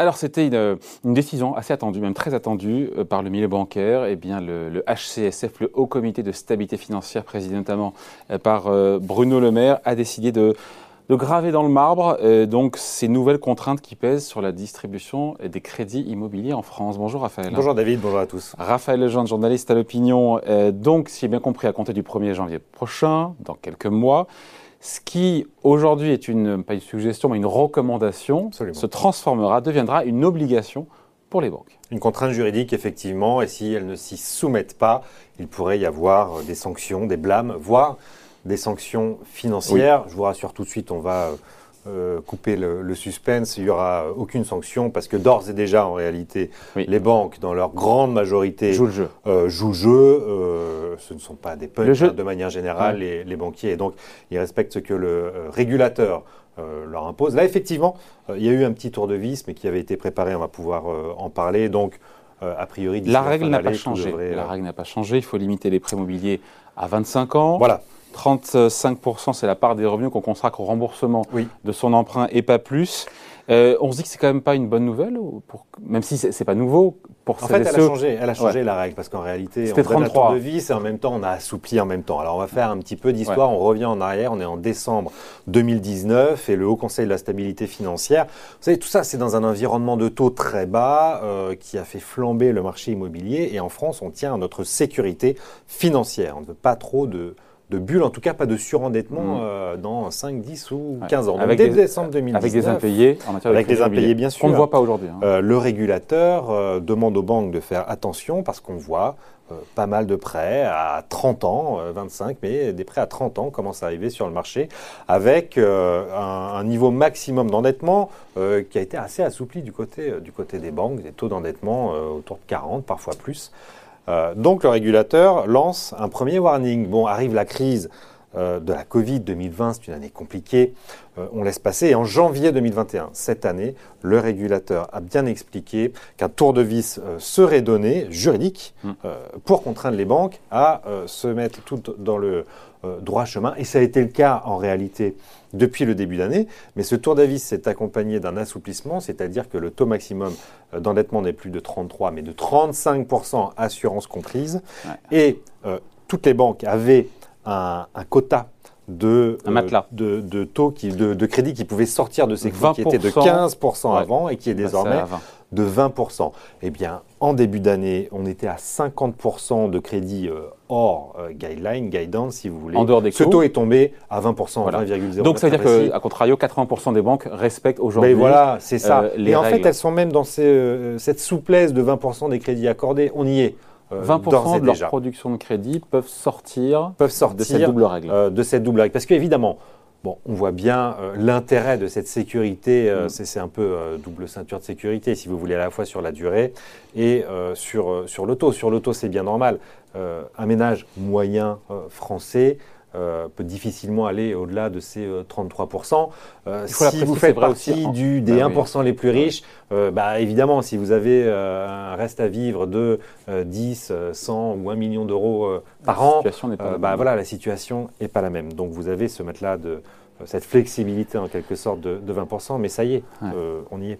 Alors c'était une, décision assez attendue, même très attendue euh, par le milieu bancaire. Eh bien le, HCSF, le Haut Comité de stabilité financière, présidé notamment euh, par euh, Bruno Le Maire, a décidé de, graver dans le marbre donc ces nouvelles contraintes qui pèsent sur la distribution des crédits immobiliers en France. Bonjour Raphaël. Bonjour David, bonjour à tous. Raphaël Lejeune, journaliste à l'opinion. donc si j'ai bien compris, à compter du 1er janvier prochain, dans quelques mois, ce qui aujourd'hui est une, pas une suggestion, mais une recommandation, se transformera, deviendra une obligation pour les banques. Une contrainte juridique, effectivement, et si elles ne s'y soumettent pas, il pourrait y avoir des sanctions, des blâmes, voire des sanctions financières. Je vous rassure tout de suite, on va euh, couper le, suspense, il n'y aura aucune sanction parce que d'ores et déjà, en réalité, les banques, dans leur grande majorité, jouent le jeu. Euh, jouent jeu. Euh, ce ne sont pas des punks hein, de manière générale, les, les, banquiers. Et donc, ils respectent ce que le régulateur leur impose. Là, effectivement, il y a eu un petit tour de vis, mais qui avait été préparé, on va pouvoir en parler. Donc, a priori, la règle n'a pas changé. la règle n'a pas changé. Il faut limiter les prêts immobiliers à 25 ans. Voilà. 35%, c'est la part des revenus qu'on consacre au remboursement de son emprunt et pas plus. Euh, on se dit que c'est quand même pas une bonne nouvelle, pour, même si c'est pas nouveau. Pour en fait, elle a changé, elle a changé la règle parce qu'en réalité, on 33 donne de vis et en même temps, on a assoupli en même temps. Alors, on va faire un petit peu d'histoire. On revient en arrière. On est en décembre 2019 et le Haut Conseil de la stabilité financière. Vous savez, tout ça, c'est dans un environnement de taux très bas euh, qui a fait flamber le marché immobilier. Et en France, on tient à notre sécurité financière. On ne veut pas trop de de bulle, en tout cas pas de surendettement mm. euh, dans 5, 10 ou 15 ans. avec dès des, décembre 2019. Avec des impayés en matière Avec des impayés, bien sûr. On ne voit pas aujourd'hui. Hein. Euh, le régulateur euh, demande aux banques de faire attention parce qu'on voit pas mal de prêts à 30 ans, 25, mais des prêts à 30 ans commencent à arriver sur le marché avec un, niveau maximum d'endettement qui a été assez assoupli du côté, du côté des banques, des taux d'endettement autour de 40, parfois plus. Euh, donc le régulateur lance un premier warning. Bon, arrive la crise de la Covid 2020, c'est une année compliquée, euh, on laisse passer. Et en janvier 2021, cette année, le régulateur a bien expliqué qu'un tour de vis serait donné, juridique, hmm. pour contraindre les banques à se mettre tout dans le droit chemin. Et ça a été le cas en réalité depuis le début d'année. Mais ce tour d'avis s'est accompagné d'un assouplissement, c'est-à-dire que le taux maximum euh, d'endettement n'est plus de 33, mais de 35%, assurance comprise. Et euh, toutes les banques avaient un, quota de, euh, de, de, taux qui, de, de, crédit qui pouvait sortir de ces fonds qui était de 15% avant et qui est désormais de 20%. Eh bien, en début d'année, on était à 50% de crédit euh, hors euh, guideline, guidance, si vous voulez. En dehors des Ce taux est tombé à 20%, voilà. 20,0. Donc, ça veut dire qu'à contrario, 80% des banques respectent aujourd'hui. Mais voilà, c'est ça. Euh, et en fait, elles sont même dans cette souplesse de 20% des crédits accordés. On y est. 20% de leur production de crédit peuvent sortir, peuvent sortir de cette double règle. de cette double règle. Parce qu'évidemment, Bon, on voit bien euh, l'intérêt de cette sécurité, euh, mm. c'est un peu euh, double ceinture de sécurité, si vous voulez, à la fois sur la durée et sur, sur l'auto. Sur l'auto, c'est bien normal. un ménage moyen français euh, peut difficilement aller au-delà de ces 33%. Euh, euh, si vous faites partie du, des 1% bah les plus riches, bah, évidemment, si vous avez un reste à vivre de 10, 100 ou 1 million d'euros par an, bah, voilà, la situation n'est pas la même. Donc vous avez ce matelas de cette flexibilité en quelque sorte de, 20%, mais ça y est, on y est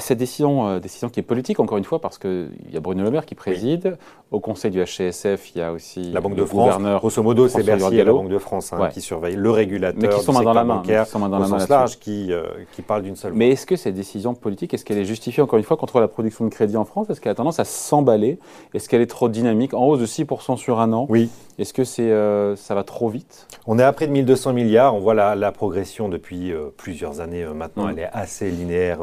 cette décision, euh, décision qui est politique, encore une fois, parce qu'il y a Bruno Le Maire qui préside. Au conseil du HCSF, il y a aussi la Banque de France. Grosso modo, c'est Bercy et la Banque de France hein, qui surveillent le régulateur Mais qui sont main dans la main, bancaire, qui sont main dans la main large, qui, euh, qui parle d'une seule Mais est-ce que cette décision politique, est-ce qu'elle est justifiée, encore une fois, contre la production de crédit en France? Est-ce qu'elle a tendance à s'emballer? Est-ce qu'elle est trop dynamique En hausse de 6% sur un an? Oui. Est-ce que c'est, euh, ça va trop vite? On est à près de 1200 milliards. On voit la, la progression depuis plusieurs années maintenant. Mm. Elle est assez linéaire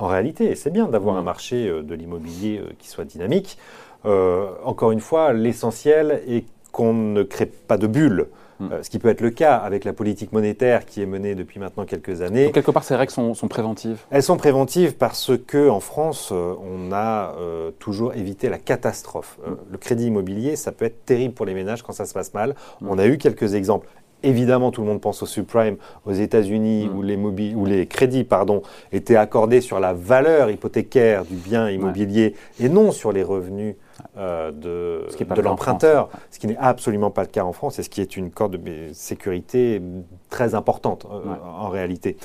en réalité. Et c'est bien d'avoir un mm. marché euh, de l'immobilier euh, qui soit dynamique. Euh, encore une fois, l'essentiel est qu'on ne crée pas de bulle. Mm. ce qui peut être le cas avec la politique monétaire qui est menée depuis maintenant quelques années. Donc, quelque part, ces règles sont, préventives Elles sont préventives parce qu'en France, on a toujours évité la catastrophe. Mm. le crédit immobilier, ça peut être terrible pour les ménages quand ça se passe mal. On a eu quelques exemples Évidemment, tout le monde pense au subprime aux États-Unis mm. où, les où les crédits pardon, étaient accordés sur la valeur hypothécaire du bien immobilier et non sur les revenus euh, de, de l'emprunteur, ce qui n'est absolument pas le cas en France et ce qui est une corde de sécurité très importante en réalité.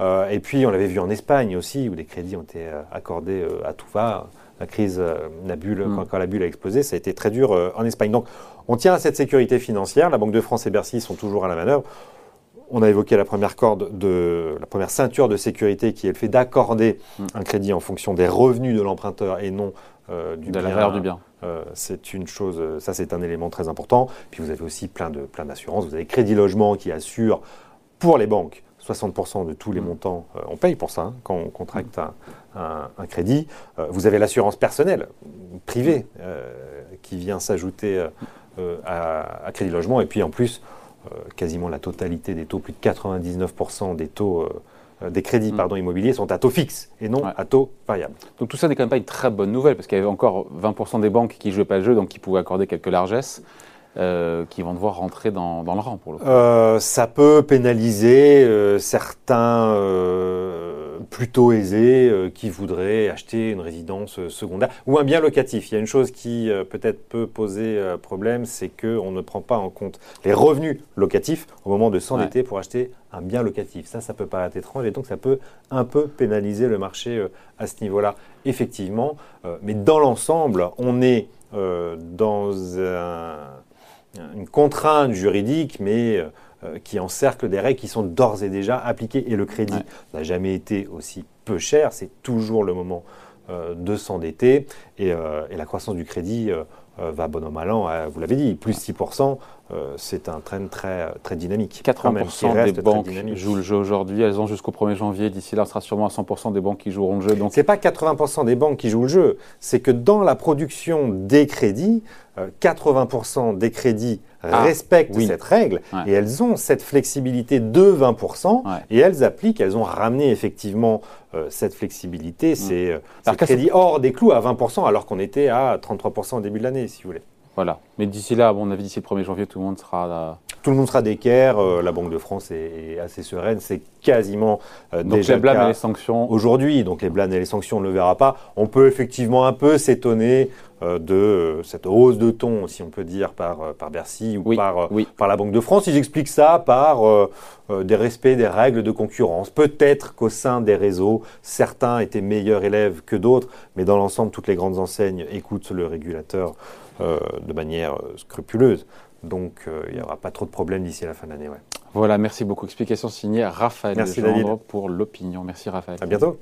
et puis on l'avait vu en Espagne aussi, où les crédits ont été accordés à tout va la crise la bulle, mm. quand, la bulle a explosé, ça a été très dur en Espagne. Donc on tient à cette sécurité financière. La Banque de France et Bercy sont toujours à la manœuvre. On a évoqué la première corde de la première ceinture de sécurité qui est le fait d'accorder mm. un crédit en fonction des revenus de l'emprunteur et non euh, du de la valeur du bien. Euh, c'est une chose, ça c'est un élément très important. Puis vous avez aussi plein de plein d'assurances. Vous avez Crédit Logement qui assure pour les banques 60% de tous les mm. montants. Euh, on paye pour ça hein, quand on contracte un, crédit. vous avez l'assurance personnelle privée qui vient s'ajouter à, à, Crédit Logement. Et puis en plus, euh, quasiment la totalité des taux, plus de 99% des taux euh, des crédits mm. pardon, immobiliers sont à taux fixe et non à taux variable. Donc tout ça n'est quand même pas une très bonne nouvelle parce qu'il y avait encore 20% des banques qui ne jouaient pas le jeu, donc qui pouvaient accorder quelques largesses. Euh, qui vont devoir rentrer dans, le rang pour le coup. ça peut pénaliser certains plutôt aisés euh, qui voudraient acheter une résidence euh, secondaire ou un bien locatif. Il y a une chose qui euh, peut-être peut poser problème, c'est qu'on ne prend pas en compte les revenus locatifs au moment de s'endetter pour acheter un bien locatif. Ça, ça peut paraître étrange et donc ça peut un peu pénaliser le marché à ce niveau-là, effectivement. mais dans l'ensemble, on est dans une contrainte juridique, mais euh, qui encerclent des règles qui sont d'ores et déjà appliquées. Et le crédit n'a jamais été aussi peu cher. C'est toujours le moment euh, de s'endetter. Et, euh, et, la croissance du crédit va bon an mal an, vous l'avez dit, plus 6%, c'est un trend très, très dynamique. 80% des banques jouent le jeu aujourd'hui, elles ont jusqu'au 1er janvier, d'ici là, on sera sûrement à 100% des banques qui joueront le jeu. Donc... Ce n'est pas 80% des banques qui jouent le jeu, c'est que dans la production des crédits, 80% des crédits ah, respectent cette règle et elles ont cette flexibilité de 20% et elles appliquent, elles ont ramené effectivement euh, cette flexibilité. Mm. C'est euh, crédit hors des clous à 20% alors qu'on était à 33% au début de l'année, si vous voulez. Voilà. Mais d'ici là, à mon avis, d'ici le 1er janvier, tout le monde sera là. Tout le monde sera d'équerre. Euh, la Banque de France est, assez sereine. C'est quasiment euh, donc les blâmes et les sanctions. Aujourd'hui, donc les blâmes et les sanctions, on ne le verra pas. On peut effectivement un peu s'étonner euh, de cette hausse de ton, si on peut dire, par, par Bercy ou par, par la Banque de France. Ils expliquent ça par des respects des règles de concurrence. Peut-être qu'au sein des réseaux, certains étaient meilleurs élèves que d'autres, mais dans l'ensemble, toutes les grandes enseignes écoutent le régulateur euh, de manière euh, scrupuleuse. Donc euh, il n'y aura pas trop de problèmes d'ici à la fin de l'année. Voilà, merci beaucoup. Explication signée Raphaël merci pour l'opinion. Merci Raphaël. À bientôt.